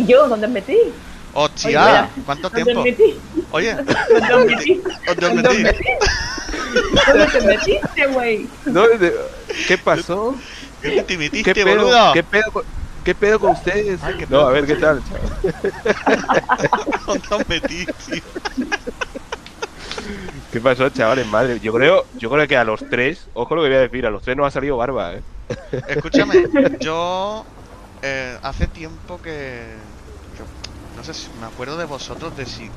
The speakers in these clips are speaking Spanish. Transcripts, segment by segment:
¿Y yo dónde os metí? ¡Hostia! Oye, ¿Cuánto ¿Dónde tiempo? os metí? Oye, ¿Dónde os metí? ¿dónde os ¿Dónde os metí? ¿Dónde te metiste, güey? No, de- ¿Qué pasó? ¿Qué te ¿Qué metiste, pedo? boludo? ¿Qué pedo, con, ¿Qué pedo con ustedes? Ay, qué no, a ver, ¿qué tal? ¿Dónde os metí, tío? ¿Qué pasó, chavales? Madre, yo creo, yo creo que a los tres, ojo lo que voy a decir, a los tres nos ha salido barba, ¿eh? Escúchame, yo eh, hace tiempo que- no sé si me acuerdo de vosotros de si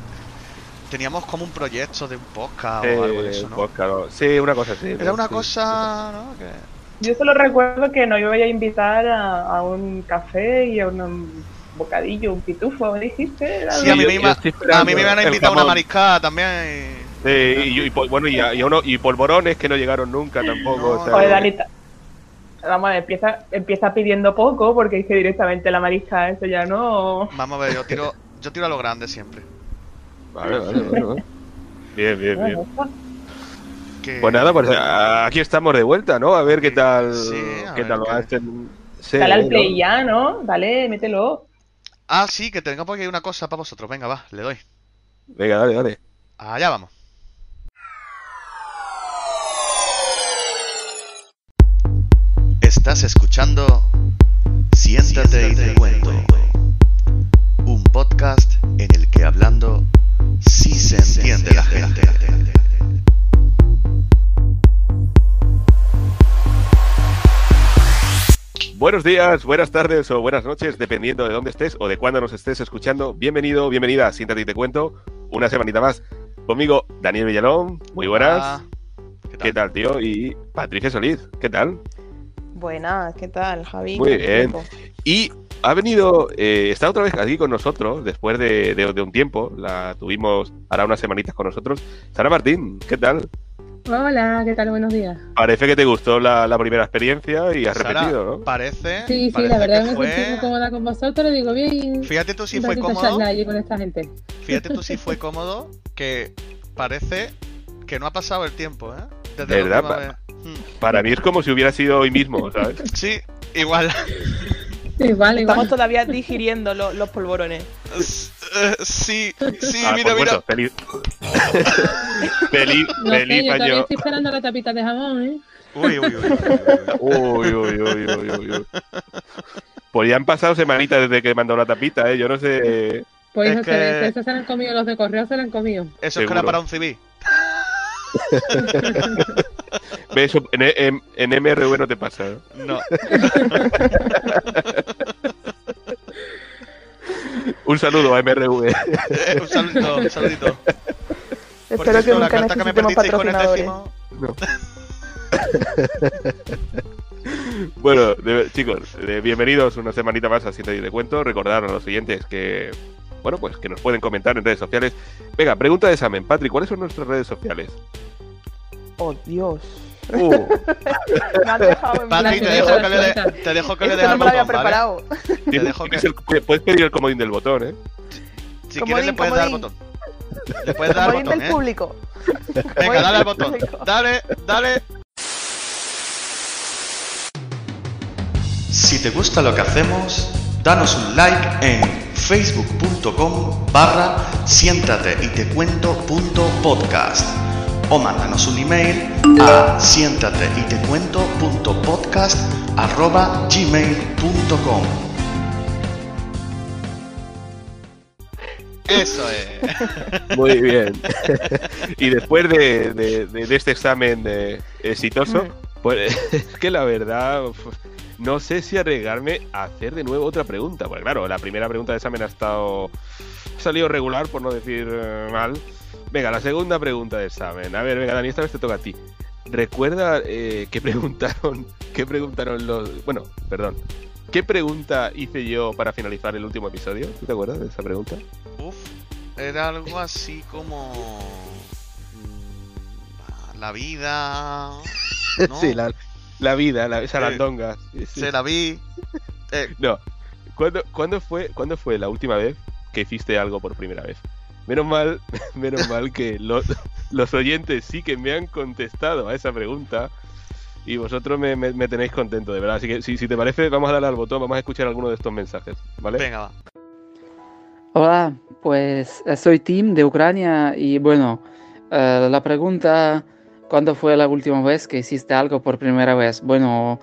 teníamos como un proyecto de un podcast o algo de eso, ¿no? claro. Sí, una cosa así. Era una sí. cosa, ¿no? Que... Yo solo recuerdo que nos iba a invitar a, a un café y a un, bocadillo, un pitufo, ¿me dijiste? Era Sí, a mí, yo- me yo iba, a mí me iban a invitar a una mariscada también. Sí, y, y pol- bueno, y, a- y, a uno- y polvorones que no llegaron nunca tampoco. No, o sea, Joder, Danita. Vamos a ver, empieza, empieza pidiendo poco porque que directamente la marisca, eso ya no. Vamos a ver, yo tiro, yo tiro a lo grande siempre. Vale, vale, vale, vale. Bien, bien, bien. Que- Pues nada, pues aquí estamos de vuelta, ¿no? A ver qué tal, Sí, qué ver tal lo qué- hacen. Sí, Dale al ¿no? play ya, ¿no? Dale, mételo. Ah, sí, que tengo por aquí una cosa para vosotros. Venga, va, le doy. Venga, dale, dale. Allá vamos. Estás escuchando Siéntate y te cuento. Un podcast en el que hablando sí se entiende la gente. Buenos días, buenas tardes o buenas noches, dependiendo de dónde estés o de cuándo nos estés escuchando. Bienvenido, bienvenida a Siéntate y te cuento. Una semanita más. Conmigo, Daniel Villalón. Muy buenas. ¿qué tal? ¿Qué tal, tío? Y Patricia Solís. ¿Qué tal? Buenas, ¿qué tal, Javi? Muy ¿Cuánto bien. tiempo? Y ha venido, eh, está otra vez aquí con nosotros, después de, de- de un tiempo. La tuvimos ahora unas semanitas con nosotros. Sara Martín, ¿qué tal? Hola, ¿qué tal? Buenos días. Parece que te gustó la, la primera experiencia y has Sara, repetido, ¿no? Parece. Sí, sí, parece la verdad que me fue- sentí muy cómoda con vosotros, digo bien. Fíjate tú si fue cómodo. con esta gente. Fíjate tú si fue cómodo que parece que no ha pasado el tiempo, ¿eh? Desde la ¿Verdad? vez. Hmm. Para mí es como si hubiera sido hoy mismo, ¿sabes? Sí, igual. Igual, Estamos igual. todavía digiriendo lo- los polvorones. Eh, sí, sí, Ah, mira, pues mira. feliz. feliz, No sé, feliz yo todavía año. estoy esperando la tapita de jamón, ¿eh? Uy, uy, uy. uy, uy. Uy, uy, uy, uy. Pues ya han pasado semanitas desde que mandó la tapita, ¿eh? Yo no sé. Pues Es que- se lo han comido, los de correo se lo han comido. Eso es que Seguro. era para un civil. ¿Ves? En, en, en MRV no te pasa. ¿no? No. Un saludo a MRV. Eh, un saludito, un saludito. Por Espero que cierto, la nunca carta que me perdisteis con el. Bueno, de- chicos, bienvenidos una semanita más a Siente y de Cuento. Recordar a los oyentes que, bueno, pues que nos pueden comentar en redes sociales. Venga, pregunta de examen. Patrick, ¿cuáles son nuestras redes sociales? Oh, Dios. Uh, Me has dejado en Patri, te dejo que le te dejo que le no me lo había preparado. Te dejo que el- puedes pedir el comodín del botón, ¿eh? si Comodín, quieres le puedes dar al comodín. botón. Le puedes dar al Comodín botón, del ¿eh? público. Venga, dale al botón. Dale, dale. Si te gusta lo que hacemos, danos un like en facebook.com barra siéntate y te cuento punto podcast o mándanos un email a siéntate y te cuento punto podcast arroba gmail.com Eso es. Muy bien. y después de, de- de- este examen eh, exitoso, pues es que la verdad no sé si arriesgarme a hacer de nuevo otra pregunta. Pues claro, la primera pregunta de examen ha estado ha salido regular, por no decir eh, mal. Venga, la segunda pregunta de examen. A ver, venga, Dani, esta vez te toca a ti. Recuerda eh, que preguntaron, qué preguntaron los, bueno, perdón, ¿qué pregunta hice yo para finalizar el último episodio? ¿Tú te acuerdas de esa pregunta? Uf, era algo así como. mm, La vida. ¿no? Sí, la, la vida, la, esa Eh, landonga. Sí, sí. Se la vi. Eh, No. ¿Cuándo, cuándo fue, ¿Cuándo fue la última vez que hiciste algo por primera vez? Menos mal, menos mal que los, los oyentes sí que me han contestado a esa pregunta y vosotros me, me- me tenéis contento, de verdad. Así que si, si te parece, vamos a darle al botón, vamos a escuchar alguno de estos mensajes, ¿vale? venga, va. Hola, pues eh, soy Tim de Ucrania y bueno, eh, la pregunta, ¿cuándo fue la última vez que hiciste algo por primera vez? Bueno,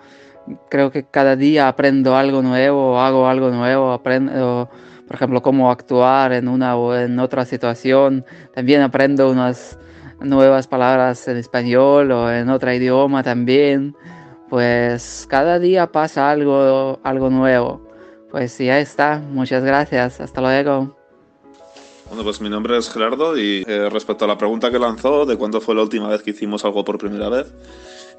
creo que cada día aprendo algo nuevo, hago algo nuevo, aprendo, por ejemplo, cómo actuar en una o en otra situación. También aprendo unas nuevas palabras en español o en otro idioma también. Pues cada día pasa algo, algo nuevo. Pues ya está. Muchas gracias. Hasta luego. Bueno, pues mi nombre es Gerardo y eh, respecto a la pregunta que lanzó de cuándo fue la última vez que hicimos algo por primera vez,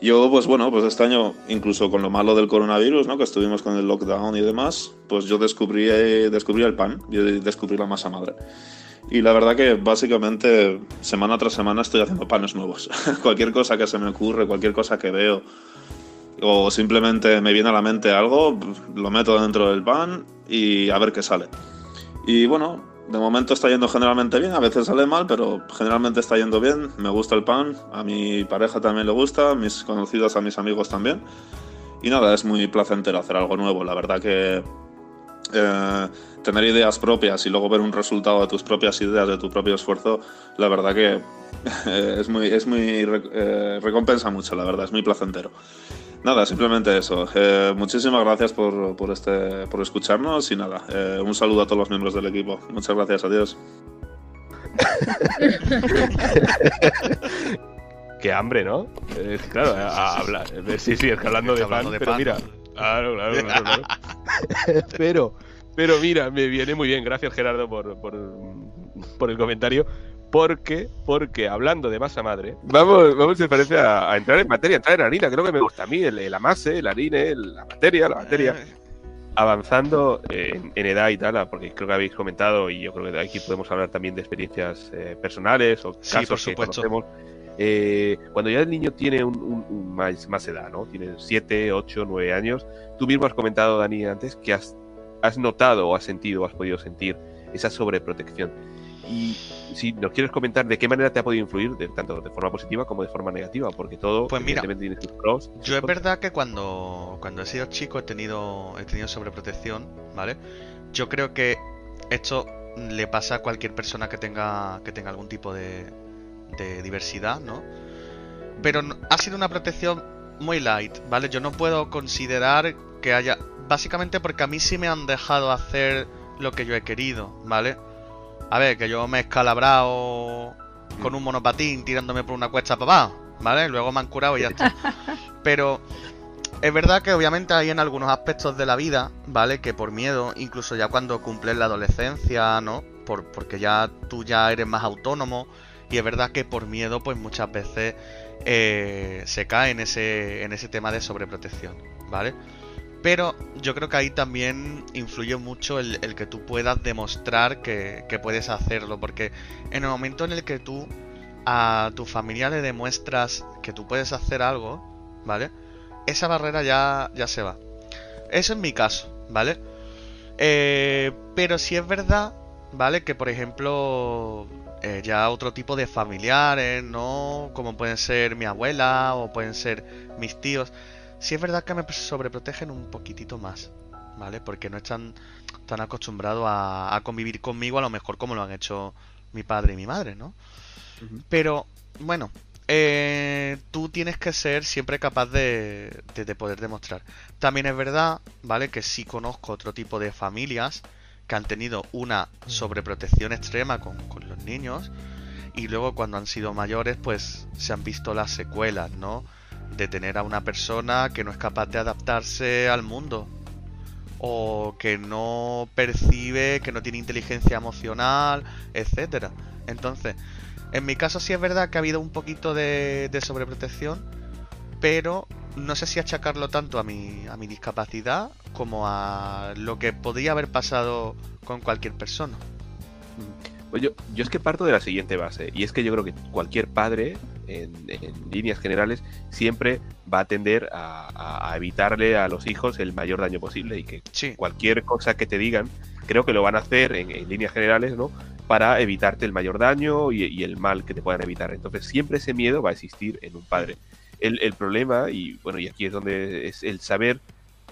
yo pues bueno, pues este año, incluso con lo malo del coronavirus, ¿no? que estuvimos con el lockdown y demás, pues yo descubrí, eh, descubrí el pan, yo descubrí la masa madre. Y la verdad que básicamente semana tras semana estoy haciendo panes nuevos. cualquier cosa que se me ocurre, cualquier cosa que veo, o simplemente me viene a la mente algo, lo meto dentro del pan y a ver qué sale. Y bueno, de momento está yendo generalmente bien, a veces sale mal, pero generalmente está yendo bien. Me gusta el pan, a mi pareja también le gusta, a mis conocidos, a mis amigos también. Y nada, es muy placentero hacer algo nuevo. La verdad que eh, tener ideas propias y luego ver un resultado de tus propias ideas, de tu propio esfuerzo, la verdad que es muy, es muy eh, recompensa mucho, la verdad, es muy placentero. Nada, simplemente eso. Eh, muchísimas gracias por, por, este, por escucharnos y nada, eh, un saludo a todos los miembros del equipo. Muchas gracias, adiós. Qué hambre, ¿no? Eh, claro, a, a hablar. Sí, sí, es que hablando de hablando pan, de pero pan. mira. Claro, claro, claro, claro. pero, pero mira, me viene muy bien. Gracias, Gerardo, por, por, por el comentario. Porque, porque hablando de masa madre, vamos, vamos si parece a, a entrar en materia, entrar en harina. Creo que me gusta a mí el, el amase, el harine, el- la materia, la materia. avanzando eh, en, en edad y tal, porque creo que habéis comentado y yo creo que aquí podemos hablar también de experiencias eh, personales o Sí, casos por que supuesto. conocemos. Eh, cuando ya el niño tiene un, un- un más, más edad, ¿no? Tiene 7, 8, 9 años. Tú mismo has comentado, Dani, antes que has, has notado o has sentido o has podido sentir esa sobreprotección. Y si nos quieres comentar de qué manera te ha podido influir, de, tanto de forma positiva como de forma negativa, porque todo Pues mira, tiene sus pros. Yo es verdad que cuando, cuando he sido chico he tenido, he tenido sobreprotección, ¿vale? Yo creo que esto le pasa a cualquier persona que tenga, que tenga algún tipo de, de diversidad, ¿no? Pero ha sido una protección muy light, ¿vale? Yo no puedo considerar que haya... Básicamente porque a mí sí me han dejado hacer lo que yo he querido, ¿vale? A ver, que yo me he escalabrado con un monopatín tirándome por una cuesta para abajo, ¿vale? Luego me han curado y ya está. Pero es verdad que obviamente hay en algunos aspectos de la vida, ¿vale? Que por miedo, incluso ya cuando cumples la adolescencia, ¿no? Por, porque ya tú ya eres más autónomo. Y es verdad que por miedo, pues muchas veces eh, se cae en ese, en ese tema de sobreprotección, ¿vale? Pero yo creo que ahí también influye mucho el, que tú puedas demostrar que, que puedes hacerlo. Porque en el momento en el que tú a tu familia le demuestras que tú puedes hacer algo, ¿vale? Esa barrera ya, ya se va. Eso es mi caso, ¿vale? Eh, pero si es verdad, ¿vale? Que por ejemplo, eh, ya otro tipo de familiares, ¿no? Como pueden ser mi abuela o pueden ser mis tíos. Si es verdad que me sobreprotegen un poquitito más, ¿vale? Porque no están tan acostumbrados a, a convivir conmigo a lo mejor como lo han hecho mi padre y mi madre, ¿no? Pero, bueno, eh, tú tienes que ser siempre capaz de, de- de poder demostrar. También es verdad, ¿vale? Que sí conozco otro tipo de familias que han tenido una sobreprotección extrema con, con los niños y luego cuando han sido mayores pues se han visto las secuelas, ¿no? De tener a una persona que no es capaz de adaptarse al mundo o que no percibe, que no tiene inteligencia emocional, etcétera. Entonces, en mi caso sí es verdad que ha habido un poquito de, de sobreprotección, pero no sé si achacarlo tanto a mi, a mi discapacidad como a lo que podría haber pasado con cualquier persona. Pues yo, yo es que parto de la siguiente base, y es que yo creo que cualquier padre, en, en líneas generales, siempre va a tender a, a- a evitarle a los hijos el mayor daño posible y que Sí, cualquier cosa que te digan, creo que lo van a hacer en, en líneas generales, ¿no? Para evitarte el mayor daño y, y el mal que te puedan evitar. Entonces siempre ese miedo va a existir en un padre. El, el problema, y bueno, y aquí es donde es el saber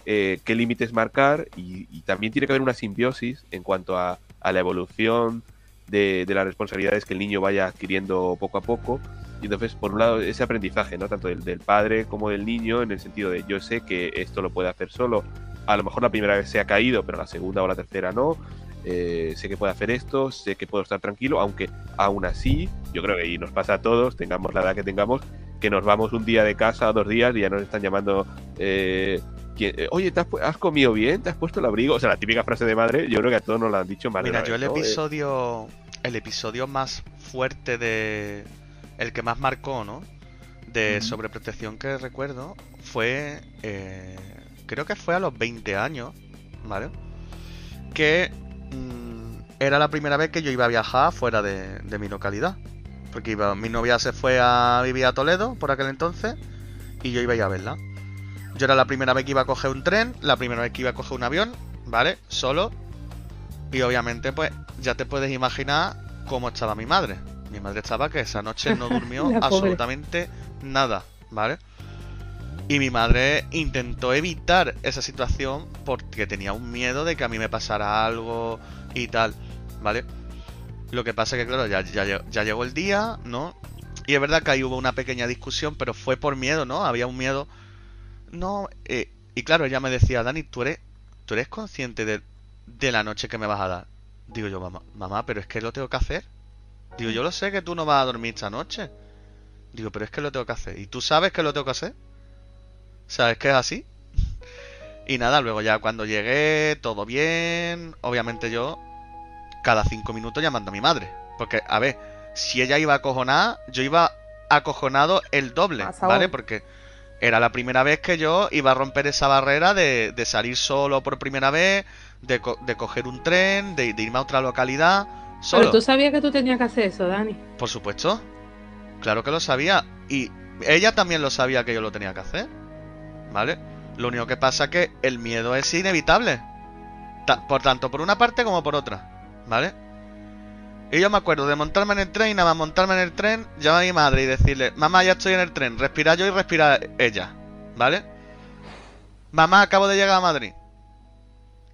eh, qué límites marcar y, y también tiene que haber una simbiosis en cuanto a a la evolución de, de las responsabilidades que el niño vaya adquiriendo poco a poco. Y entonces, por un lado, ese aprendizaje, ¿no? Tanto del, del padre como del niño, en el sentido de yo sé que esto lo puede hacer solo. A lo mejor la primera vez se ha caído, pero la segunda o la tercera no. Eh, sé que puedo hacer esto, sé que puedo estar tranquilo, aunque aún así, yo creo que y nos pasa a todos, tengamos la edad que tengamos, que nos vamos un día de casa o dos días y ya nos están llamando. eh, ¿quién- eh, Oye, ¿te has, comido bien? ¿Te has puesto el abrigo? O sea, la típica frase de madre, yo creo que a todos nos la han dicho más Mira, yo el vez, ¿no? Episodio. El episodio más fuerte de. El que más marcó, ¿no? De sobreprotección que recuerdo fue. eh, creo que fue a los 20 años, ¿vale? Que. mm, era la primera vez que yo iba a viajar fuera de, de mi localidad. Porque iba, mi novia se fue a vivir a Toledo por aquel entonces. Y yo iba a ir a verla. Yo era la primera vez que iba a coger un tren, la primera vez que iba a coger un avión, ¿vale? Solo. Y obviamente, pues, ya te puedes imaginar cómo estaba mi madre. Mi madre estaba que esa noche no durmió absolutamente nada, ¿vale? Y mi madre intentó evitar esa situación porque tenía un miedo de que a mí me pasara algo y tal, ¿vale? Lo que pasa que, claro, ya, ya llegó el día, ¿no? Y es verdad que ahí hubo una pequeña discusión, pero fue por miedo, ¿no? Había un miedo. No, eh, y claro, ella me decía, Dani, ¿tú eres, tú eres consciente de, de la noche que me vas a dar? Digo yo, mamá, mamá, pero es que lo tengo que hacer. Digo, yo lo sé que tú no vas a dormir esta noche. Digo, pero es que lo tengo que hacer. ¿Y tú sabes que lo tengo que hacer? ¿Sabes que es así? Y nada, luego ya cuando llegué, todo bien. Obviamente yo, cada cinco minutos llamando a mi madre. Porque, a ver, si ella iba acojonada, yo iba acojonado el doble, ¿vale? Porque era la primera vez que yo iba a romper esa barrera de, de salir solo por primera vez, de, co- de coger un tren, de, de irme a otra localidad, solo. Pero tú sabías que tú tenías que hacer eso, Dani. Por supuesto. Claro que lo sabía. Y ella también lo sabía que yo lo tenía que hacer. ¿Vale? Lo único que pasa que el miedo es inevitable. Ta- por tanto, por una parte como por otra. ¿Vale? Y yo me acuerdo de montarme en el tren y nada más montarme en el tren, llamar a mi madre y decirle, mamá, ya estoy en el tren, respira yo y respira ella. ¿Vale? Mamá, acabo de llegar a Madrid.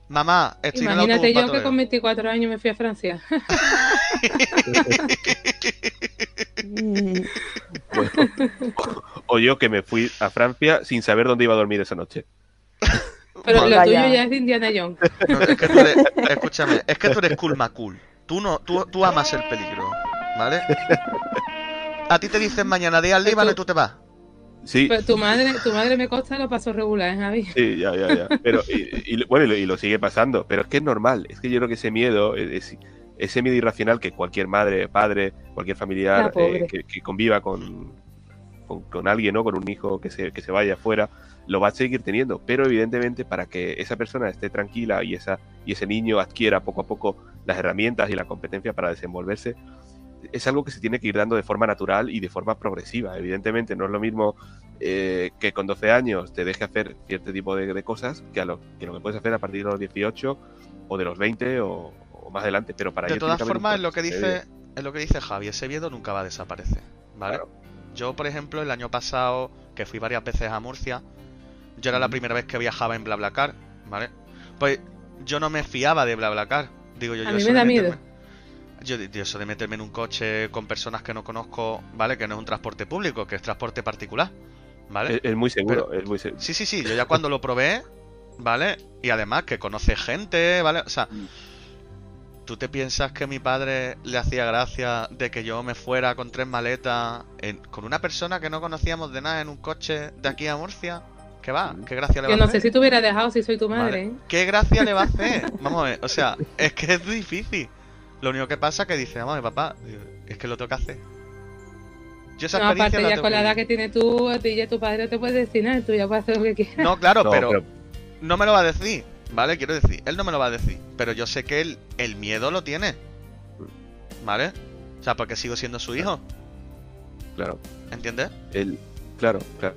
Mamá, estoy en el Imagínate autobús yo que Toledo". con 24 años me fui a Francia. Bueno, o yo que me fui a Francia sin saber dónde iba a dormir esa noche. Pero lo Vaya. tuyo ya es de Indiana Jones. No, es que tú eres, escúchame, es que tú eres cool cool. Tú no, tú, tú amas el peligro, ¿vale? A ti te dicen mañana día al Líbano y tú te vas. Sí, Pero tu madre, tu madre me consta lo pasó regular, ¿eh, Javi. sí, ya, ya, ya. Pero, y, y- bueno, y lo, y lo sigue pasando. Pero es que es normal. Es que yo creo que ese miedo, es- ese miedo irracional que cualquier madre, padre, cualquier familiar eh, que, que conviva con, con, con alguien, ¿no? Con un hijo que se, que se vaya afuera, lo va a seguir teniendo. Pero evidentemente para que esa persona esté tranquila y, esa, y ese niño adquiera poco a poco las herramientas y la competencia para desenvolverse, es algo que se tiene que ir dando de forma natural y de forma progresiva. Evidentemente no es lo mismo eh, que con 12 años te deje hacer cierto tipo de, de cosas que, a lo, que lo que puedes hacer a partir de los 18 o de los 20 o, o más adelante. Pero para De ello todas formas, es lo que dice, es lo que dice Javi, ese miedo nunca va a desaparecer, ¿vale? Claro. Yo, por ejemplo, el año pasado, que fui varias veces a Murcia, yo era la primera vez que viajaba en BlaBlaCar, ¿vale? Pues yo no me fiaba de BlaBlaCar. Digo yo, A yo mí me de da miedo. Yo, yo eso de meterme en un coche con personas que no conozco, ¿vale? Que no es un transporte público, que es transporte particular, ¿vale? Es, es muy seguro, es muy seguro. Sí, sí, sí, yo ya cuando lo probé, ¿vale? Y además que conoce gente, ¿vale? O sea, Mm. ¿tú te piensas que mi padre le hacía gracia de que yo me fuera con tres maletas en- con una persona que no conocíamos de nada en un coche de aquí a Murcia? ¿Qué va? Mm. ¿Qué gracia le va Yo a no hacer? sé si te hubiera dejado si soy tu Vale. madre, ¿eh? ¿Qué gracia le va a hacer? Vamos a ver, o sea, es que es difícil. Lo único que pasa es que dice, vamos a ver, papá, es que lo tengo que hacer. Yo esa No, aparte ya tengo con la edad que tienes tú, a ti ya tu padre no te puede decir nada, tú ya puedes hacer lo que quieras. No, claro, No, pero, pero- no me lo va a decir, ¿vale? Quiero decir, él no me lo va a decir, pero yo sé que él el miedo lo tiene, ¿vale? O sea, porque sigo siendo su hijo, Claro. ¿entiendes? El, claro, claro.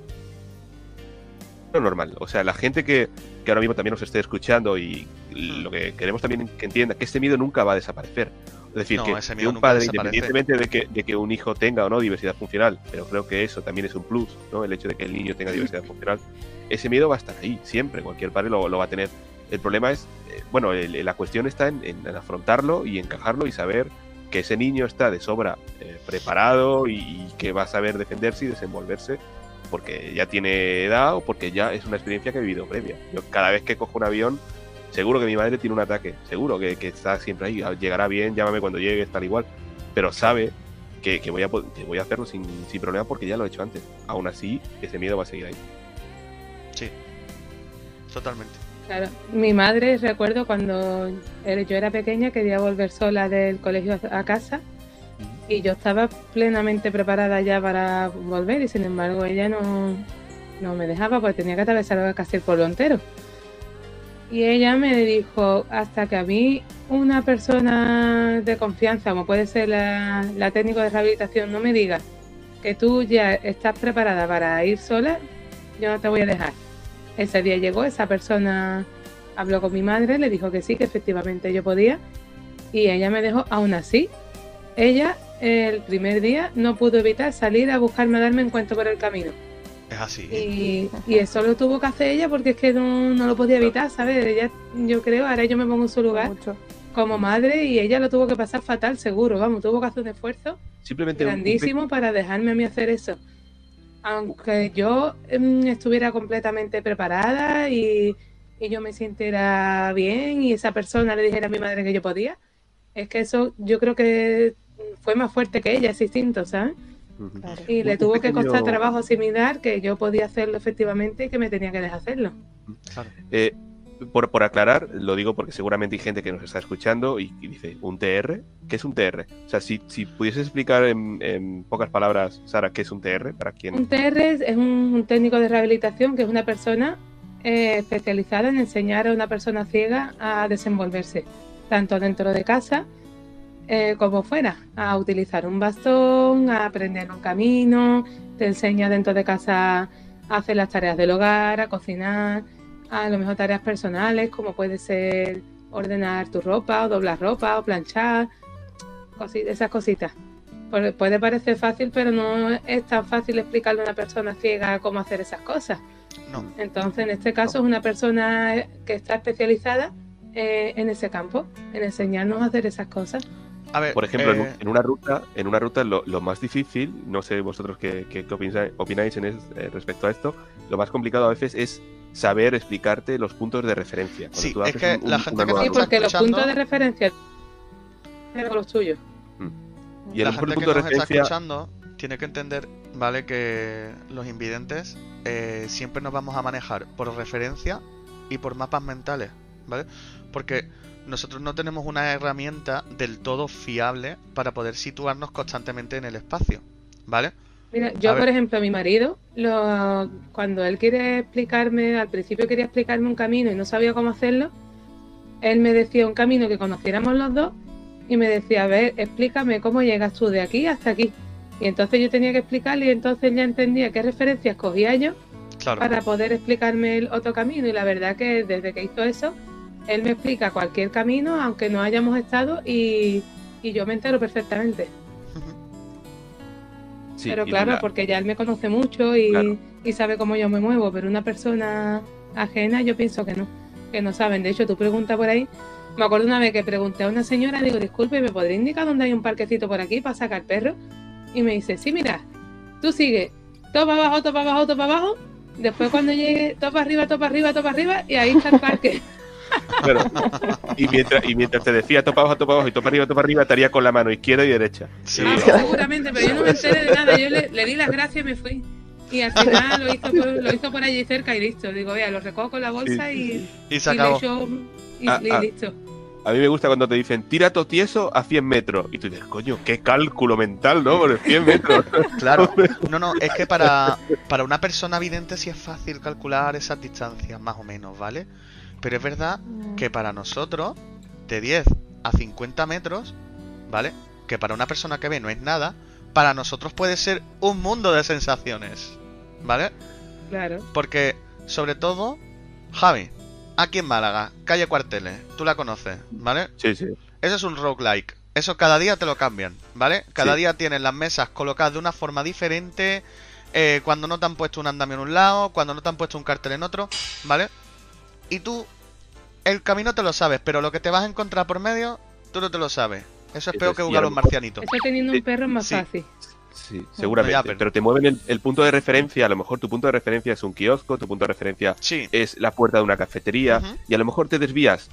Lo normal. O sea, la gente que, que ahora mismo también nos esté escuchando y. lo que queremos también que entienda que este miedo nunca va a desaparecer. Es decir, No, que, que un padre, independientemente de que, de que un hijo tenga o no diversidad funcional, pero creo que eso también es un plus, ¿no? El hecho de que el niño tenga diversidad funcional, ese miedo va a estar ahí, siempre. Cualquier padre lo, lo va a tener. El problema es, eh, bueno, el- la cuestión está en, en afrontarlo y encajarlo y saber que ese niño está de sobra eh, preparado y, y que va a saber defenderse y desenvolverse porque ya tiene edad o porque ya es una experiencia que he vivido previa. Yo cada vez que cojo un avión, seguro que mi madre tiene un ataque, seguro que, que está siempre ahí, "Ah, llegará bien, llámame cuando llegue, tal igual, pero sabe que, que voy, a, po- que voy a hacerlo sin, sin problema porque ya lo he hecho antes. Aún así, ese miedo va a seguir ahí. Sí. Totalmente. Claro, mi madre, recuerdo cuando yo era pequeña, quería volver sola del colegio a a casa y yo estaba plenamente preparada ya para volver y sin embargo ella no, no me dejaba porque tenía que atravesar casi el pueblo entero. Y ella me dijo, hasta que a mí una persona de confianza, como puede ser la, la técnico de rehabilitación, no me diga que tú ya estás preparada para ir sola, yo no te voy a dejar. Ese día llegó, esa persona habló con mi madre, le dijo que sí, que efectivamente yo podía, y ella me dejó, aún así, ella el primer día no pudo evitar salir a buscarme a darme encuentro por el camino. Es así. Y, y eso lo tuvo que hacer ella porque es que no, no lo podía evitar, ¿sabes? Ella, yo creo, ahora yo me pongo en su lugar Mucho. como madre y ella lo tuvo que pasar fatal, seguro, vamos, tuvo que hacer un esfuerzo Simplemente un- un grandísimo para dejarme a mí hacer eso. Aunque yo em, estuviera completamente preparada y, y yo me sintiera bien y esa persona le dijera a mi madre que yo podía, es que eso yo creo que fue más fuerte que ella, es distinto, ¿sabes? Claro. Y le tuvo que pequeño- costar trabajo asimilar que yo podía hacerlo efectivamente y que me tenía que dejar hacerlo. Claro. Eh, por, por aclarar, lo digo porque seguramente hay gente que nos está escuchando y, y dice, ¿un TR? ¿Qué es un TR? O sea, si, si pudieses explicar en, en pocas palabras, Sara, ¿qué es un TR? Para quien... Un TR es un, un técnico de rehabilitación que es una persona eh, especializada en enseñar a una persona ciega a desenvolverse, tanto dentro de casa eh, como fuera, a utilizar un bastón, a aprender un camino, te enseña dentro de casa a hacer las tareas del hogar, a cocinar, a lo mejor tareas personales como puede ser ordenar tu ropa o doblar ropa o planchar, cosi- esas cositas. Pu- Puede parecer fácil, pero no es tan fácil explicarle a una persona ciega cómo hacer esas cosas. No. Entonces, en este caso, es una persona que está especializada eh, en ese campo, en enseñarnos a hacer esas cosas. A ver, Por ejemplo, eh, en una ruta, en una ruta lo, lo más difícil, no sé vosotros qué, qué- qué opináis, opináis en es- eh, respecto a esto, lo más complicado a veces es saber explicarte los puntos de referencia. Cuando Sí, tú es que la gente que Sí, porque los puntos de referencia son los tuyos. Y en la el gente que de nos está escuchando tiene que entender, ¿vale? Que los invidentes eh, siempre nos vamos a manejar por referencia y por mapas mentales, ¿vale? Porque nosotros no tenemos una herramienta del todo fiable para poder situarnos constantemente en el espacio, ¿vale? Mira, yo, por ejemplo, a mi marido, lo- cuando él quiere explicarme, al principio quería explicarme un camino y no sabía cómo hacerlo, él me decía un camino que conociéramos los dos y me decía, a ver, explícame cómo llegas tú de aquí hasta aquí. Y entonces yo tenía que explicarle y entonces ya entendía qué referencias cogía yo Claro. para poder explicarme el otro camino. Y la verdad que desde que hizo eso, él me explica cualquier camino, aunque no hayamos estado, y, y yo me entero perfectamente. sí, pero claro, la- porque ya él me conoce mucho y, Claro. y sabe cómo yo me muevo, pero una persona ajena yo pienso que no, que no saben. De hecho, tu pregunta por ahí, me acuerdo una vez que pregunté a una señora, digo, disculpe, ¿me podría indicar dónde hay un parquecito por aquí para sacar perro? Y me dice, sí, mira, tú sigue, todo para abajo, todo para abajo, todo para abajo, después cuando llegue, todo para arriba, todo para arriba, todo para arriba, y ahí está el parque. Claro. y, mientras, y mientras te decía topa abajo, topa abajo y topa arriba, topa arriba, estaría con la mano izquierda y derecha. Sí. Vamos, seguramente, pero yo no me enteré de nada. Yo le, le di las gracias y me fui. Y al final lo hizo por, lo hizo por allí cerca y listo. Digo, vea, lo recojo con la bolsa y, Y se y le acabó. echo y, Ah, y ah. listo. A mí me gusta cuando te dicen, tira to tieso a 100 metros. Y tú dices, coño, qué cálculo mental, ¿no? Por 100 metros. Claro, no, no, es que para, para una persona vidente sí es fácil calcular esas distancias, más o menos, ¿vale? Pero es verdad que para nosotros, de 10 a 50 metros, ¿vale? Que para una persona que ve no es nada, para nosotros puede ser un mundo de sensaciones, ¿vale? Claro. Porque, sobre todo, Javi, aquí en Málaga, calle Cuarteles, tú la conoces, ¿vale? Sí, sí. Eso es un roguelike. Eso cada día te lo cambian, ¿vale? Cada Sí. día tienes las mesas colocadas de una forma diferente. eh, cuando no te han puesto un andamio en un lado, cuando no te han puesto un cartel en otro, ¿vale? Y tú el camino te lo sabes, pero lo que te vas a encontrar por medio, tú no te lo sabes. Eso es Eso peor es, que jugar a los marcianitos. Eso teniendo un perro es más Sí. fácil. Sí, seguramente. ya, pero- pero... te mueven el, el punto de referencia. A lo mejor tu punto de referencia es un kiosco, tu punto de referencia Sí. es la puerta de una cafetería. Y a lo mejor te desvías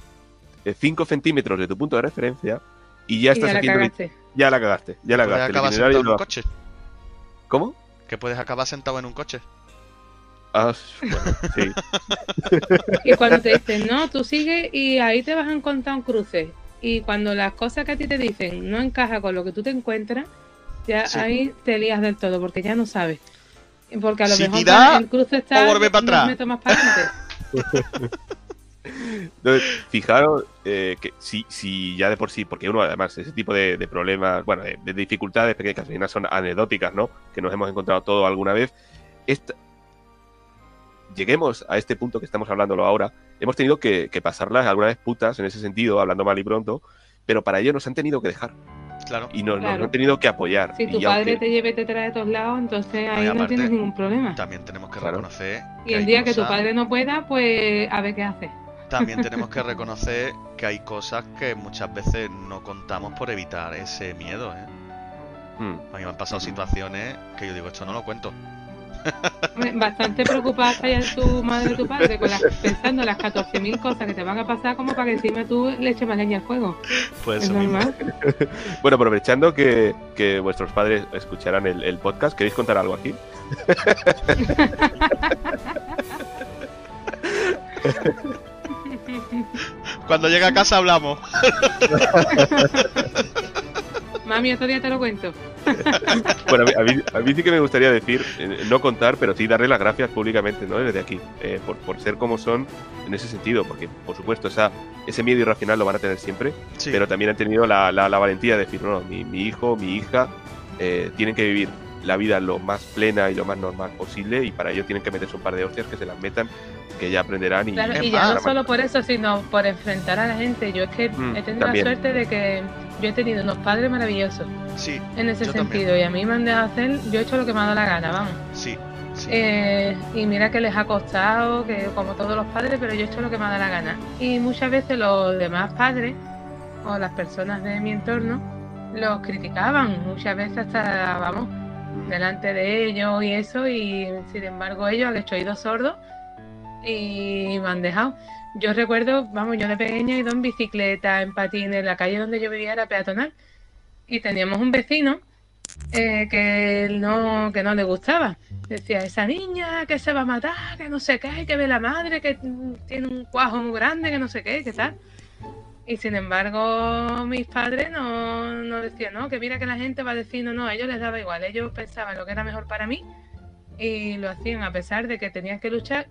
5 centímetros de tu punto de referencia y ya Y estás ya la haciendo. cagaste. Ya la cagaste, ya la cagaste. sentado en un lo- coche. ¿Cómo? Que puedes acabar sentado en un coche. Ah, bueno, sí. Y cuando te dicen, no, tú sigues y ahí te vas a encontrar un cruce. Y cuando las cosas que a ti te dicen no encaja con lo que tú te encuentras, ya Sí. ahí te lías del todo, porque ya no sabes. Porque a lo Si mejor el cruce está. o para atrás. más para adelante. Entonces, fijaros eh, que si, si ya de por sí, porque uno además ese tipo de, de problemas, bueno, de, de dificultades pequeñas que al final son anecdóticas, ¿no? Que nos hemos encontrado todo alguna vez. Esta- Lleguemos a este punto que estamos hablándolo ahora, hemos tenido que, que pasarlas alguna vez putas en ese sentido, hablando mal y pronto, pero para ello nos han tenido que dejar Claro. y nos, han tenido que apoyar. Si tu Y padre aunque- te lleve y te trae de todos lados, entonces ahí no tienes ningún problema. También tenemos que Claro. reconocer. Y el día que tu padre no pueda, pues a ver qué hace. También tenemos que reconocer que hay cosas que muchas veces no contamos por evitar ese miedo, ¿eh? Mm. A mí me han pasado situaciones que yo digo, esto no lo cuento. Bastante preocupada está ya tu madre y tu padre con las, pensando las 14.000 cosas que te van a pasar como para que encima tú le eches más leña al fuego. Pues es normal. Bueno, aprovechando que, que vuestros padres escucharán el, el podcast, ¿queréis contar algo aquí? Cuando llegue a casa hablamos. Mami, otro día te lo cuento. Bueno, a mí, a mí- sí que me gustaría decir, eh, no contar, pero sí darle las gracias públicamente, ¿no? Desde aquí, eh, por, por ser como son en ese sentido, porque por supuesto esa, ese miedo irracional lo van a tener siempre, Sí. pero también han tenido la, la- la valentía de decir, no, no, mi, mi hijo, mi hija eh, tienen que vivir la vida lo más plena y lo más normal posible y para ello tienen que meterse un par de hostias que se las metan, que ya aprenderán y, Claro, Es y ya no solo por eso, sino por enfrentar a la gente. Yo es que Mm, he tenido también. la suerte de que yo he tenido unos padres maravillosos Sí, en ese también. sentido. Y a mí me han dejado hacer, yo he hecho lo que me ha dado la gana, vamos. sí, sí. Eh, y mira que les ha costado, que como todos los padres, pero yo he hecho lo que me ha dado la gana. Y muchas veces los demás padres o las personas de mi entorno los criticaban, muchas veces hasta, vamos, delante de ellos y eso, y sin embargo ellos han hecho oídos sordos y me han dejado. Yo recuerdo, vamos, yo de pequeña he ido en bicicleta, en patines, la calle donde yo vivía era peatonal y teníamos un vecino eh, que no que no le gustaba. Decía, esa niña que se va a matar, que no sé qué, que ve la madre, que tiene un cuajo muy grande, que no sé qué, que tal. Y sin embargo, mis padres no, no decían, no, que mira que la gente va a decir, no, no, a ellos les daba igual, ellos pensaban lo que era mejor para mí y lo hacían a pesar de que tenían que luchar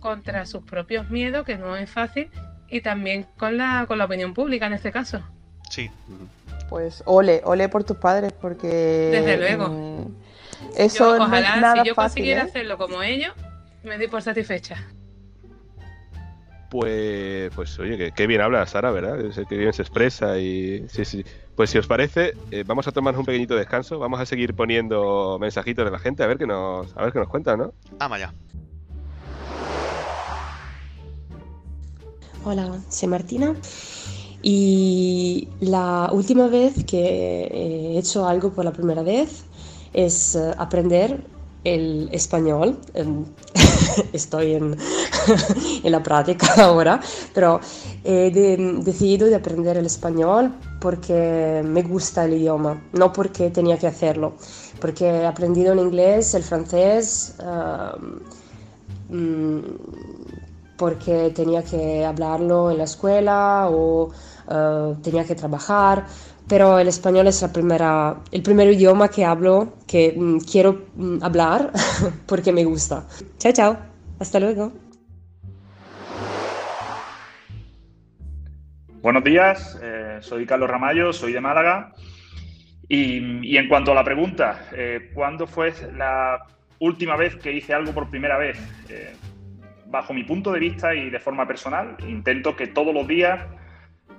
contra sus propios miedos, que no es fácil, y también con la, con la opinión pública en este caso. Sí, Pues ole, ole por tus padres, porque. Desde luego. mm, Eso Yo, no ojalá, es nada si yo fácil. consiguiera ¿eh? hacerlo como ellos, me doy por satisfecha. Pues, pues oye, que, qué bien habla Sara, ¿verdad? Que bien se expresa y sí, sí. Pues si os parece, eh, vamos a tomarnos un pequeñito descanso. Vamos a seguir poniendo mensajitos de la gente a ver qué nos, a ver qué nos cuentan, ¿no? ama ya. Hola, soy Martina y la última vez que he hecho algo por la primera vez es eh, aprender el español. Estoy en, en la práctica ahora, pero he de- decidido de aprender el español porque me gusta el idioma, no porque tenía que hacerlo, porque he aprendido el inglés, el francés. mm, porque tenía que hablarlo en la escuela o eh, tenía que trabajar, pero el español es la primera, el primer idioma que hablo, que mm, quiero mm, hablar porque me gusta. Chao, chao, hasta luego. Buenos días, eh, soy Carlos Ramallo, soy de Málaga. Y, y en cuanto a la pregunta, eh, ¿cuándo fue la última vez que hice algo por primera vez? Eh, bajo mi punto de vista y de forma personal, intento que todos los días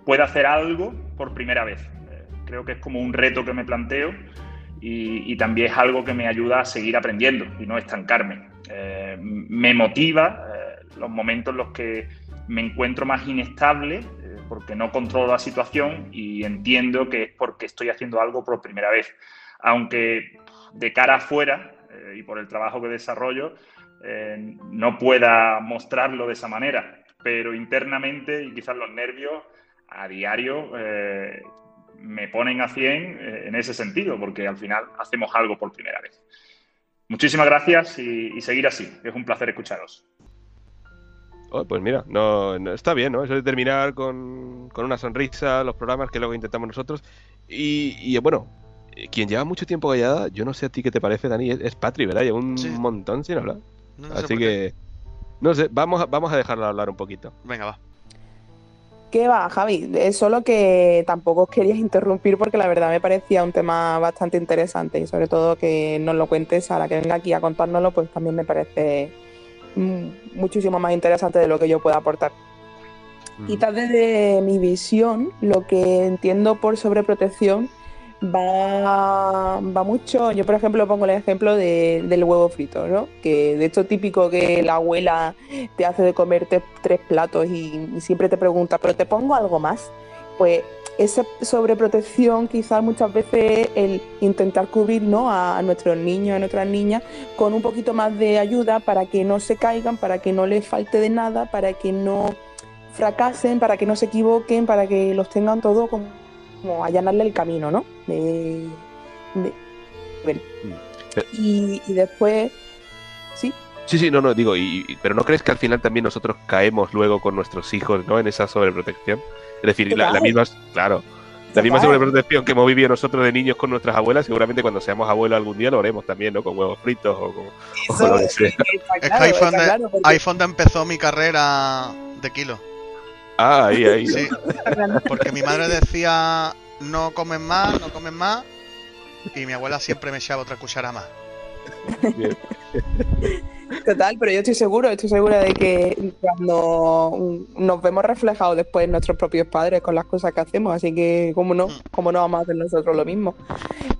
pueda hacer algo por primera vez. Creo que es como un reto que me planteo y, también es algo que me ayuda a seguir aprendiendo y no estancarme. Eh, me motiva eh, los momentos en los que me encuentro más inestable eh, porque no controlo la situación y entiendo que es porque estoy haciendo algo por primera vez. Aunque de cara afuera eh, y por el trabajo que desarrollo no pueda mostrarlo de esa manera, pero internamente y quizás los nervios a diario me ponen a 100 en ese sentido, porque al final hacemos algo por primera vez. Muchísimas gracias y, y seguir así. Es un placer escucharos. Oh, pues mira, no, no- está bien, ¿no? Eso de terminar con, con una sonrisa los programas que luego intentamos nosotros. Y, y, bueno, eh, quien lleva mucho tiempo callada, yo no sé a ti qué te parece, Dani, es, es Patri, ¿verdad? Lleva un Sí. montón sin hablar. No, Así que, no sé, vamos a, vamos a dejarla hablar un poquito. Venga, va. ¿Qué va, Javi? Es solo que tampoco os querías interrumpir porque la verdad me parecía un tema bastante interesante y sobre todo que nos lo cuentes ahora que venga aquí a contárnoslo, pues también me parece mm, muchísimo más interesante de lo que yo pueda aportar. Quizás desde mi visión, lo que entiendo por sobreprotección va, va mucho. Yo, por ejemplo, pongo el ejemplo de- del huevo frito, ¿no? Que de hecho, típico que la abuela te hace de comerte tres platos y, siempre te pregunta, ¿pero te pongo algo más? Pues esa sobreprotección, quizás muchas veces el intentar cubrir ¿no? a, a nuestros niños, a nuestras niñas, con un poquito más de ayuda para que no se caigan, para que no les falte de nada, para que no fracasen, para que no se equivoquen, para que los tengan todo como, como allanarle el camino, ¿no? De- Y, y después, sí, Sí, sí, no, no, digo, y, y- pero ¿no crees que al final también nosotros caemos luego con nuestros hijos, ¿no? En esa sobreprotección. Es decir, la, misma, claro, la misma sobreprotección que hemos vivido nosotros de niños con nuestras abuelas, seguramente cuando seamos abuelos algún día lo haremos también, ¿no? Con huevos fritos o con, o con lo que sea. Es que claro, ahí fue está donde, claro, porque- ahí fue donde empezó mi carrera de kilo. Ah, ahí, ahí. Sí, porque mi madre decía no comen más, no comen más, y mi abuela siempre me echaba otra cuchara más. Bien. Total, pero yo estoy seguro, estoy segura de que cuando mm, nos vemos reflejados después en nuestros propios padres con las cosas que hacemos, así que cómo no, cómo no vamos a hacer nosotros lo mismo.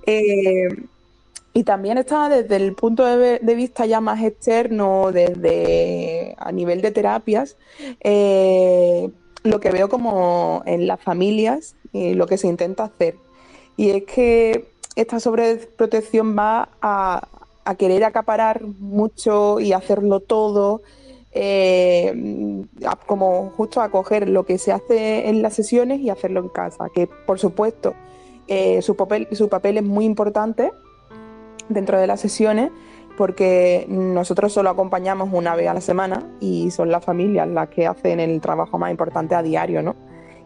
Eh, y también está desde el punto de, de vista ya más externo, desde a nivel de terapias, eh, lo que veo como en las familias y lo que se intenta hacer. Y es que esta sobreprotección va a, querer acaparar mucho y hacerlo todo, eh, como justo a coger lo que se hace en las sesiones y hacerlo en casa, que por supuesto eh, su, papel, su papel es muy importante dentro de las sesiones porque nosotros solo acompañamos una vez a la semana y son las familias las que hacen el trabajo más importante a diario, ¿no?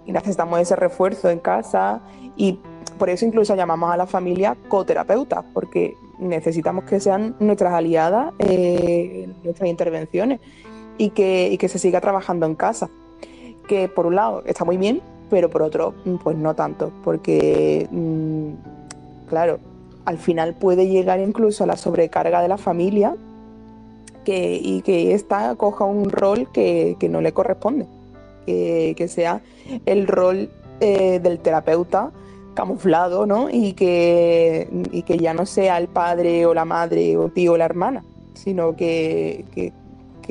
Y necesitamos ese refuerzo en casa y por eso incluso llamamos a la familia coterapeutas, porque necesitamos que sean nuestras aliadas eh, nuestras intervenciones y que, y se siga trabajando en casa. Que por un lado está muy bien, pero por otro, pues no tanto, porque, mm, claro, al final puede llegar incluso a la sobrecarga de la familia que, y que ésta coja un rol que, que no le corresponde, que, que sea el rol eh, del terapeuta camuflado, ¿no? Y que, y que ya no sea el padre o la madre o tío o la hermana, sino que, que,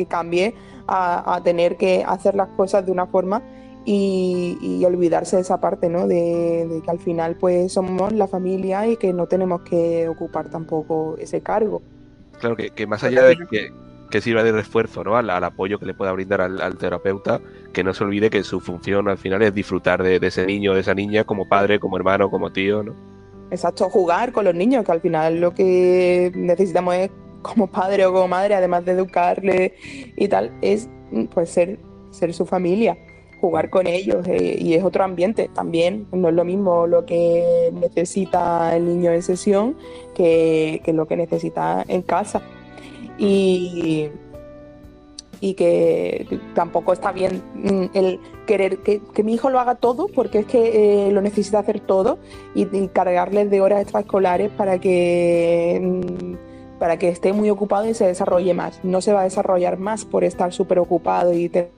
cambie a tener que hacer las cosas de una forma y, y olvidarse de esa parte, ¿no? De, de que al final pues somos la familia y que no tenemos que ocupar tampoco ese cargo. Claro, que, que más allá de que, que sirva de refuerzo ¿no? al, al apoyo que le pueda brindar al, al terapeuta, que no se olvide que su función al final es disfrutar de, de ese niño, de esa niña, como padre, como hermano, como tío, ¿no? Exacto, jugar con los niños, que al final lo que necesitamos es como padre o como madre, además de educarle y tal, es pues ser, ser su familia, jugar con ellos eh, y es otro ambiente también, no es lo mismo lo que necesita el niño en sesión que, que lo que necesita en casa. Y, y que tampoco está bien mm, el querer que, que mi hijo lo haga todo porque es que eh, lo necesita hacer todo y, y cargarles de horas extraescolares para que mm, para que esté muy ocupado y se desarrolle más. No se va a desarrollar más por estar súper ocupado y tener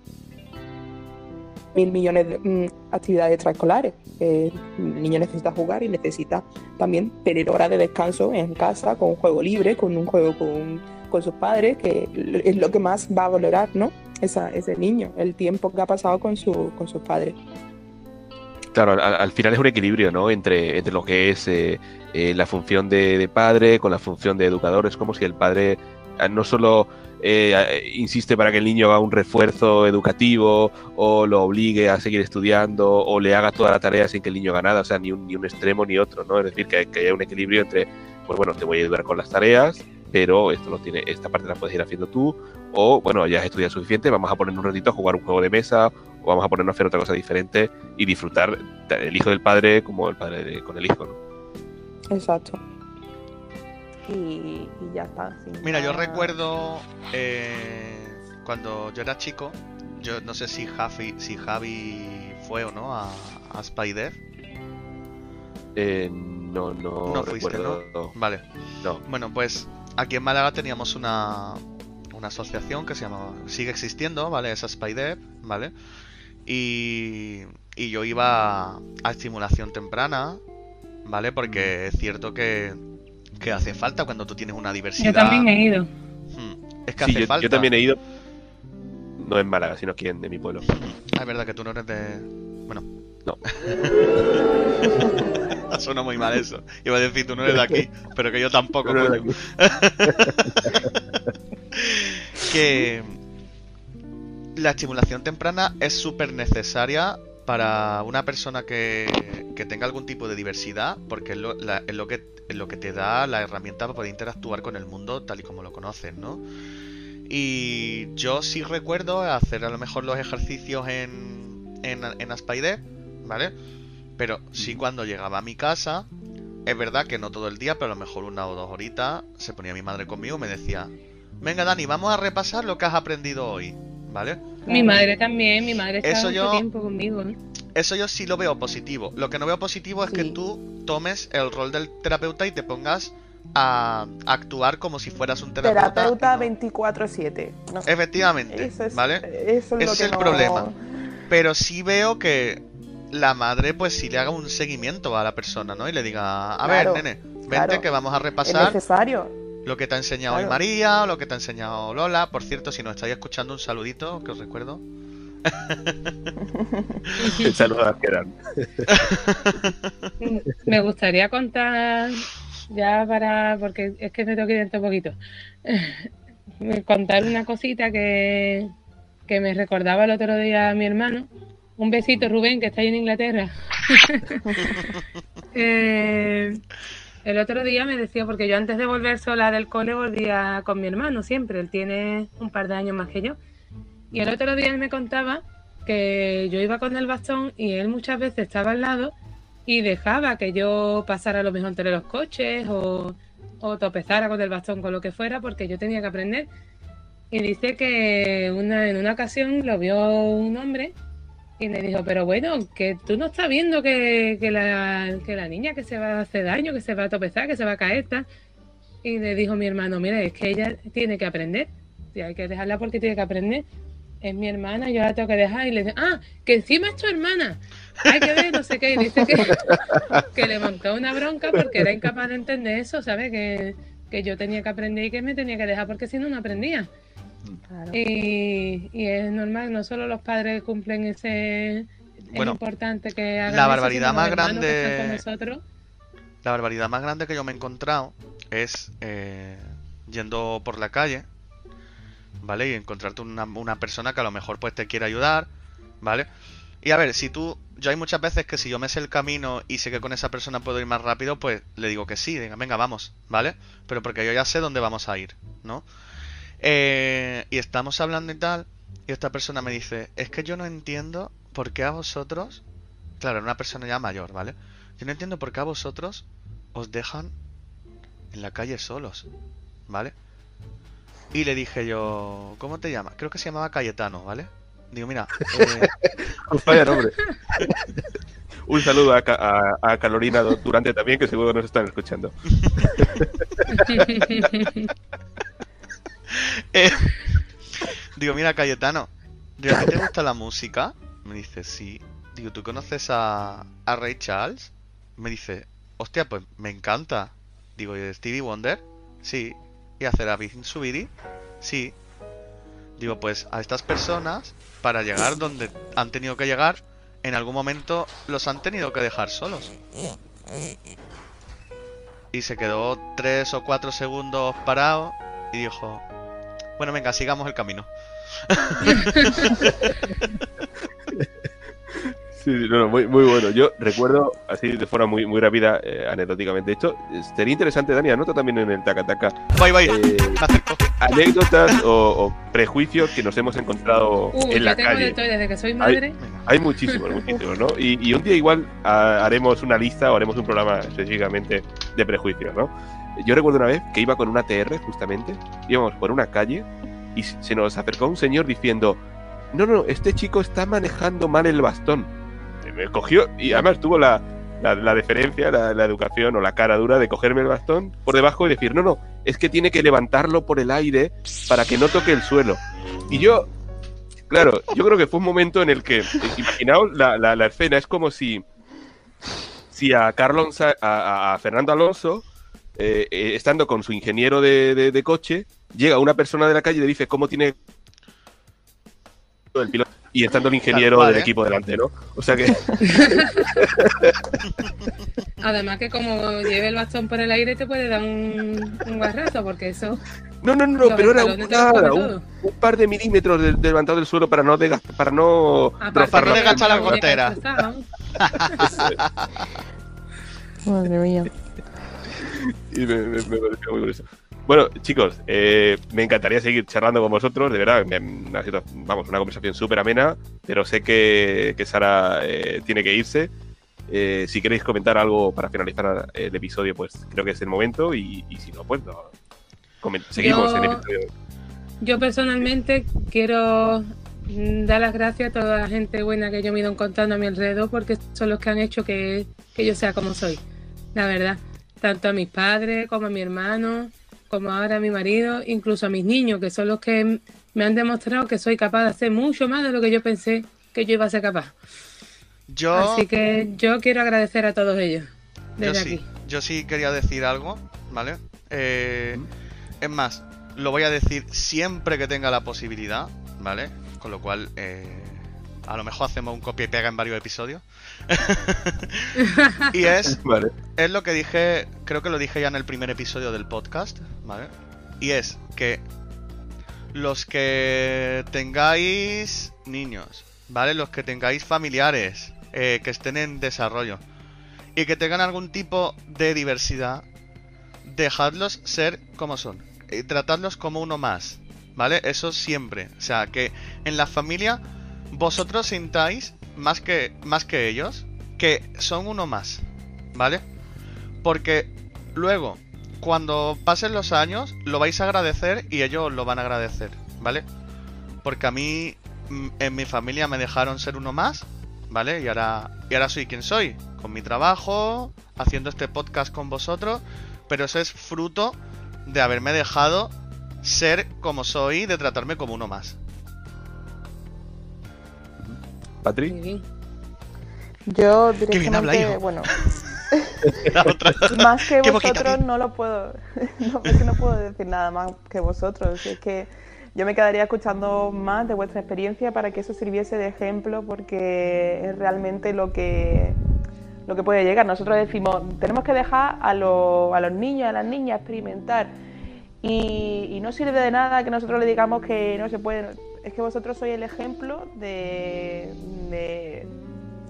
mil millones de mm, actividades extraescolares. El niño necesita jugar y necesita también tener horas de descanso en casa, con un juego libre, con un juego con, con sus padres, que es lo que más va a valorar, ¿no? esa, ese niño, el tiempo que ha pasado con, su, con sus padres. Claro, al, al final es un equilibrio, ¿no? Entre, entre lo que es eh, eh, la función de, de padre con la función de educador. Es como si el padre eh, no solo eh, eh, insiste para que el niño haga un refuerzo educativo o lo obligue a seguir estudiando o le haga toda la tarea sin que el niño haga nada, o sea, ni un, ni un extremo ni otro, ¿no? Es decir, que, que haya un equilibrio entre, pues bueno, te voy a ayudar con las tareas, pero esto lo tiene, esta parte la puedes ir haciendo tú, o bueno, ya has estudiado suficiente, vamos a poner un ratito a jugar un juego de mesa, o vamos a ponernos a hacer otra cosa diferente y disfrutar el hijo del padre como el padre de- con el hijo, ¿no? Exacto. Y, y ya está. sin Mira, yo recuerdo eh, cuando yo era chico, yo no sé si Javi, si Javi fue o no a, a Spider. Eh, no, no, No fuiste, recuerdo. Vale. No. Bueno, pues aquí en Málaga teníamos una, una asociación que se llama, sigue existiendo, ¿vale? Es Spider, ¿vale? Y, y yo iba a, a estimulación temprana, ¿vale? Porque es cierto que, que hace falta cuando tú tienes una diversidad. Yo también he ido. Hmm, Es que Sí, hace yo, falta. yo también he ido, no en Málaga, sino aquí en de mi pueblo. Ah, es verdad que tú no eres de. Bueno. No. Suena muy mal eso. Iba a decir tú no eres de aquí, pero que yo tampoco. No eres coño. que la estimulación temprana es súper necesaria para una persona que, que tenga algún tipo de diversidad, porque es lo, la- es lo que, es lo que te da la herramienta para poder interactuar con el mundo tal y como lo conoces, ¿no? Y yo sí recuerdo hacer a lo mejor los ejercicios en, en, en ¿vale? Pero sí cuando llegaba a mi casa, es verdad que no todo el día, pero a lo mejor una o dos horitas, se ponía mi madre conmigo y me decía, venga Dani, vamos a repasar lo que has aprendido hoy, ¿vale? Mi madre también, mi madre está Eso mucho yo- tiempo conmigo. ¿no? Eso yo sí lo veo positivo. Lo que no veo positivo es que tú tomes el rol del terapeuta y te pongas a actuar como si fueras un terapeuta. Terapeuta no. 24-7. No. Efectivamente, Eso es, ¿vale? Eso es, Ese lo es que el no- problema. Pero sí veo que la madre, pues sí le haga un seguimiento a la persona, ¿no? Y le diga, a Claro, ver, nene, vente claro. que vamos a Es repasar necesario. Lo que te ha enseñado hoy. María, o lo que te ha enseñado Lola. Por cierto, si nos estáis escuchando, un saludito, que os recuerdo. Saludos a Gerard. Me gustaría contar, ya para, porque es que me tengo que ir dentro un poquito, contar una cosita que, que me recordaba el otro día a mi hermano. Un besito, Rubén, que está ahí en Inglaterra. Eh, el otro día me decía, porque yo antes de volver sola del cole volvía con mi hermano siempre, él tiene un par de años más que yo. Y el otro día él me contaba que yo iba con el bastón y él muchas veces estaba al lado y dejaba que yo pasara lo mejor entre los coches o, o tropezara con el bastón con lo que fuera porque yo tenía que aprender. Y dice que una, en una ocasión lo vio un hombre y le dijo, pero bueno, que tú no estás viendo que, que la, que la niña que se va a hacer daño, que se va a tropezar, que se va a caer. tal". Y le dijo mi hermano, mira, es que ella tiene que aprender. Y hay que dejarla porque tiene que aprender. Es mi hermana, yo la tengo que dejar. Y le dice, ah, que encima es tu hermana. Hay que ver, no sé qué. Y dice que, que le montó una bronca porque era incapaz de entender eso, ¿sabes? Que, que yo tenía que aprender y que me tenía que dejar porque si no, no aprendía. Claro. Y, y es normal, no solo los padres cumplen ese... Bueno, es importante que hagan la barbaridad más grande- con. La barbaridad más grande que yo me he encontrado es eh, yendo por la calle, ¿vale? Y encontrarte una, una persona que a lo mejor pues te quiere ayudar, ¿vale? Y a ver, si tú, yo hay muchas veces que si yo me sé el camino y sé que con esa persona puedo ir más rápido, pues le digo que sí, venga, vamos, ¿vale? Pero porque yo ya sé dónde vamos a ir, ¿no? Eh, y estamos hablando y tal, y esta persona me dice, es que yo no entiendo por qué a vosotros, claro, era una persona ya mayor, ¿vale? Yo no entiendo por qué a vosotros os dejan en la calle solos, ¿vale? Y le dije yo, ¿cómo te llamas? Creo que se llamaba Cayetano, ¿vale? Digo, mira, eh, Vaya nombre. Un saludo a, a, a Carolina Durante también, que seguro nos están escuchando. eh, digo, mira, Cayetano, ¿de a ti te gusta la música? Me dice, sí. Digo, ¿tú conoces a, a Ray Charles? Me dice, hostia, pues me encanta. Digo, ¿y Stevie Wonder? Sí. ¿Y a Serafín Subiri? Sí. Digo, pues a estas personas, para llegar donde han tenido que llegar, en algún momento los han tenido que dejar solos. Y se quedó tres o cuatro segundos parado y dijo, bueno, venga, sigamos el camino. Sí, sí, no, no, muy, muy bueno. Yo recuerdo, así de forma muy, muy rápida, eh, anecdóticamente. Hecho, eh, sería interesante, Dani, anota también en el Takataka Bye, bye. eh, anécdotas o, o prejuicios que nos hemos encontrado Uh, en la tengo calle. de todo, desde que soy madre. Hay muchísimos, muchísimos, ¿no? Y, y un día igual haremos una lista o haremos un programa específicamente de prejuicios, ¿no? Yo recuerdo una vez que iba con una TR, justamente, íbamos por una calle y se nos acercó un señor diciendo, no, no, este chico está manejando mal el bastón. Me cogió y además tuvo la, la, la deferencia, la, educación o la cara dura de cogerme el bastón por debajo y decir, no, no, es que tiene que levantarlo por el aire para que no toque el suelo. Y yo, Claro, yo creo que fue un momento en el que, imaginaos la, escena, es como si, si a, Carlos, a Fernando Alonso, eh, eh, estando con su ingeniero de, de- de coche, llega una persona de la calle y le dice cómo tiene el piloto y estando el ingeniero cual, del ¿eh? equipo delante, ¿no? O sea que Además que como lleve el bastón por el aire te puede dar un, un guarrazo, porque eso... no, no, no, pero era un, nada, par de milímetros de, de levantado del suelo para no desgastar- para no Aparte rozar no la destrozada. Madre mía. Y me, me- me pareció muy curioso. Bueno, chicos, eh, me encantaría seguir charlando con vosotros, de verdad, me- me ha sido, vamos, una conversación súper amena, pero sé que, que Sara eh, tiene que irse. Eh, si queréis comentar algo para finalizar el episodio, pues creo que es el momento, y, y si no, pues no. Seguimos Yo- en el episodio. Yo personalmente quiero dar las gracias a toda la gente buena que yo me he ido encontrando a mi alrededor porque son los que han hecho que, que yo sea como soy, la verdad. Tanto a mis padres como a mi hermano, como ahora a mi marido, incluso a mis niños, que son los que me han demostrado que soy capaz de hacer mucho más de lo que yo pensé que yo iba a ser capaz. Yo, Así que yo quiero agradecer a todos ellos yo desde sí, aquí. yo sí quería decir algo, ¿vale? Eh, es más, lo voy a decir siempre que tenga la posibilidad, ¿vale? Con lo cual, eh, a lo mejor hacemos un copia y pega en varios episodios. y es Vale. es lo que dije, creo que lo dije ya en el primer episodio del podcast, ¿vale? Y es que los que tengáis niños, ¿vale? Los que tengáis familiares eh, que estén en desarrollo y que tengan algún tipo de diversidad, dejadlos ser como son y tratadlos como uno más, ¿vale? Eso siempre. O sea, que en la familia vosotros sintáis más que, más que ellos que son uno más, ¿vale? Porque luego, cuando pasen los años, lo vais a agradecer y ellos os lo van a agradecer, ¿vale? Porque a mí, mm, en mi familia me dejaron ser uno más, ¿vale? Y ahora, y ahora soy quien soy, con mi trabajo, haciendo este podcast con vosotros, pero eso es fruto de haberme dejado ser como soy, de tratarme como uno más. Patri. Yo Qué bien habla, directamente, hijo. bueno, más que Qué vosotros no lo puedo, no, es que no puedo decir nada más que vosotros. Es que yo me quedaría escuchando más de vuestra experiencia para que eso sirviese de ejemplo, porque es realmente lo que lo que puede llegar. Nosotros decimos, tenemos que dejar a, los- a los niños, a las niñas experimentar. Y, y no sirve de nada que nosotros le digamos que no se puede. Es que vosotros sois el ejemplo de, de,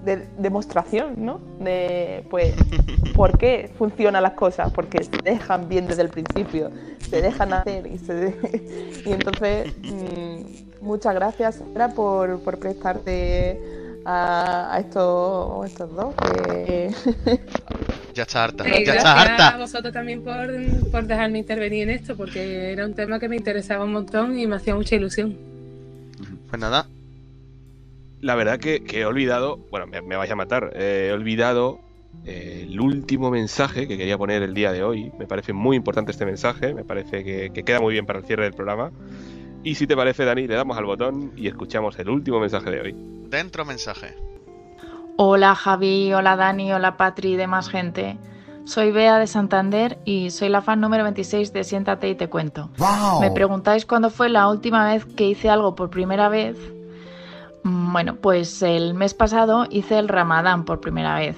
de demostración, ¿no? De, pues, ¿por qué funcionan las cosas? Porque se dejan bien desde el principio, se dejan hacer y, se, y entonces mm, muchas gracias Sara por, por prestarte a, a estos, a estos dos. que- Ya está harta, ya gracias está a harta. vosotros también por, por dejarme intervenir en esto, porque era un tema que me interesaba un montón y me hacía mucha ilusión. Pues nada, La verdad que, que he olvidado, bueno, me, me vais a matar, eh, he olvidado eh, el último mensaje que quería poner el día de hoy. Me parece muy importante este mensaje, me parece que, que queda muy bien para el cierre del programa. Y si te parece, Dani, le damos al botón y escuchamos el último mensaje de hoy. dentro mensaje. Hola Javi, hola Dani, hola Patri y demás gente. Soy Bea de Santander y soy la fan número 26 de Siéntate y te cuento. Me preguntáis cuándo fue la última vez que hice algo por primera vez. Mm, Bueno, pues el mes pasado hice el ramadán por primera vez.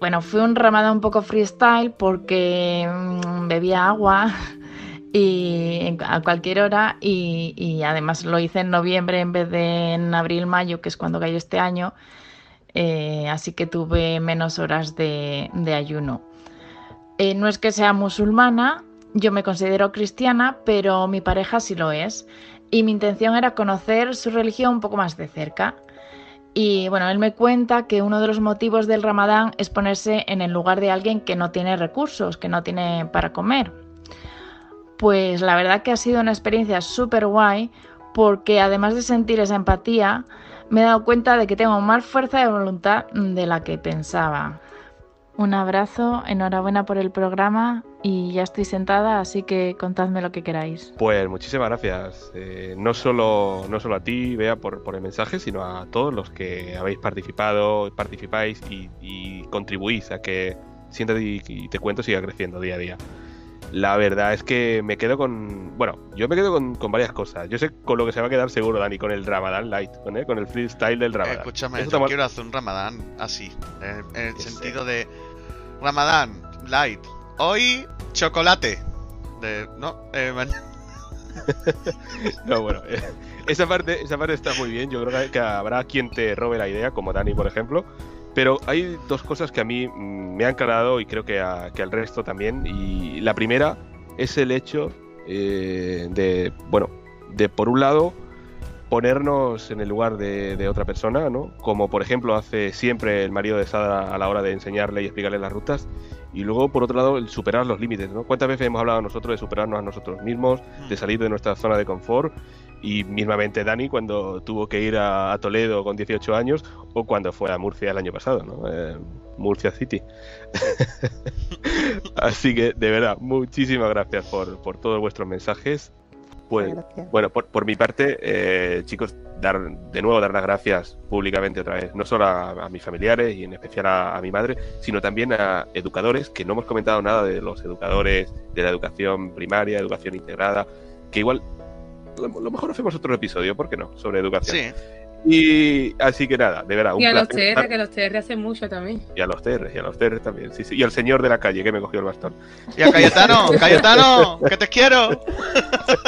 Bueno, fue un ramadán un poco freestyle porque mm, bebía agua y a cualquier hora y, y además lo hice en noviembre en vez de en abril-mayo, que es cuando cayó este año. Eh, así que tuve menos horas de, de ayuno. Eh, no es que sea musulmana, yo me considero cristiana, pero mi pareja sí lo es. Y mi intención era conocer su religión un poco más de cerca. Y bueno, él me cuenta que uno de los motivos del ramadán es ponerse en el lugar de alguien que no tiene recursos, que no tiene para comer. Pues la verdad que ha sido una experiencia súper guay porque además de sentir esa empatía, me he dado cuenta de que tengo más fuerza de voluntad de la que pensaba. Un abrazo, enhorabuena por el programa y ya estoy sentada, así que contadme lo que queráis. Pues muchísimas gracias. Eh, no, solo, no solo a ti, Bea, por, el mensaje, sino a todos los que habéis participado, participáis y, y contribuís a que Siéntate y te cuento siga creciendo día a día. La verdad es que me quedo con. Bueno, yo me quedo con, con varias cosas. Yo sé con lo que se va a quedar seguro, Dani, con el Ramadan Light, con, ¿eh? con el freestyle del Ramadan. Escúchame, Eso yo quiero hacer un ramadán así, en, en el sentido de ramadán light. Hoy chocolate. De, no, eh, mañana. No, bueno, eh, esa parte, esa parte está muy bien. Yo creo que habrá quien te robe la idea, como Dani, por ejemplo. Pero hay dos cosas que a mí mm, me han calado y creo que, a- que al resto también. Y la primera es el hecho eh, de, bueno, de por un lado ponernos en el lugar de, de otra persona, ¿no? Como por ejemplo hace siempre el marido de Sada a la hora de enseñarle y explicarle las rutas. Y luego, por otro lado, el superar los límites, ¿no? ¿Cuántas veces hemos hablado nosotros de superarnos a nosotros mismos, de salir de nuestra zona de confort? Y mismamente Dani cuando tuvo que ir a, a Toledo con 18 años o cuando fue a Murcia el año pasado, ¿no? Eh, Murcia City. Así que, de verdad, muchísimas gracias por, por todos vuestros mensajes. Pues, bueno, por, por mi parte, eh, chicos, dar de nuevo dar las gracias públicamente otra vez, no solo a, a mis familiares y en especial a, a mi madre, sino también a educadores, que no hemos comentado nada de los educadores de la educación primaria, educación integrada, que igual lo, lo mejor hacemos otro episodio, ¿por qué no? Sobre educación. Sí. Y así que nada, de verdad, un Y a los placer TR, estar- que los TR hacen mucho también. y a los TR, y a los TR también, sí, sí. Y al señor de la calle que me cogió el bastón. Y a Cayetano, Cayetano, que te quiero.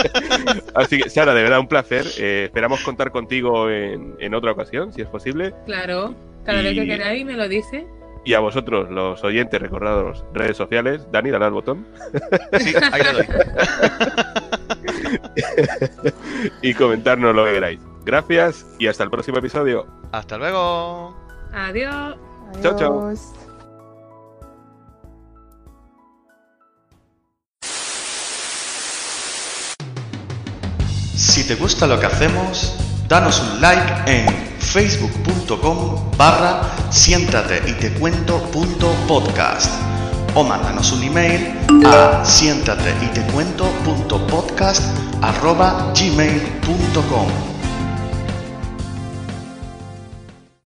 Así que, Sara, de verdad, un placer. Eh, esperamos contar contigo en, en otra ocasión, si es posible. Claro, cada vez que Y- queráis me lo dice. Y a vosotros, los oyentes, recordados redes sociales. Dani, dale al botón. Sí, ahí le doy. y comentarnos lo que queráis. Gracias y hasta el próximo episodio. Hasta luego. Adiós. Chao, chao. Si te gusta lo que hacemos, danos un like en facebook.com barra siéntate y te cuento punto podcast o mándanos un email a siéntate y te cuento punto podcast arroba gmail punto com.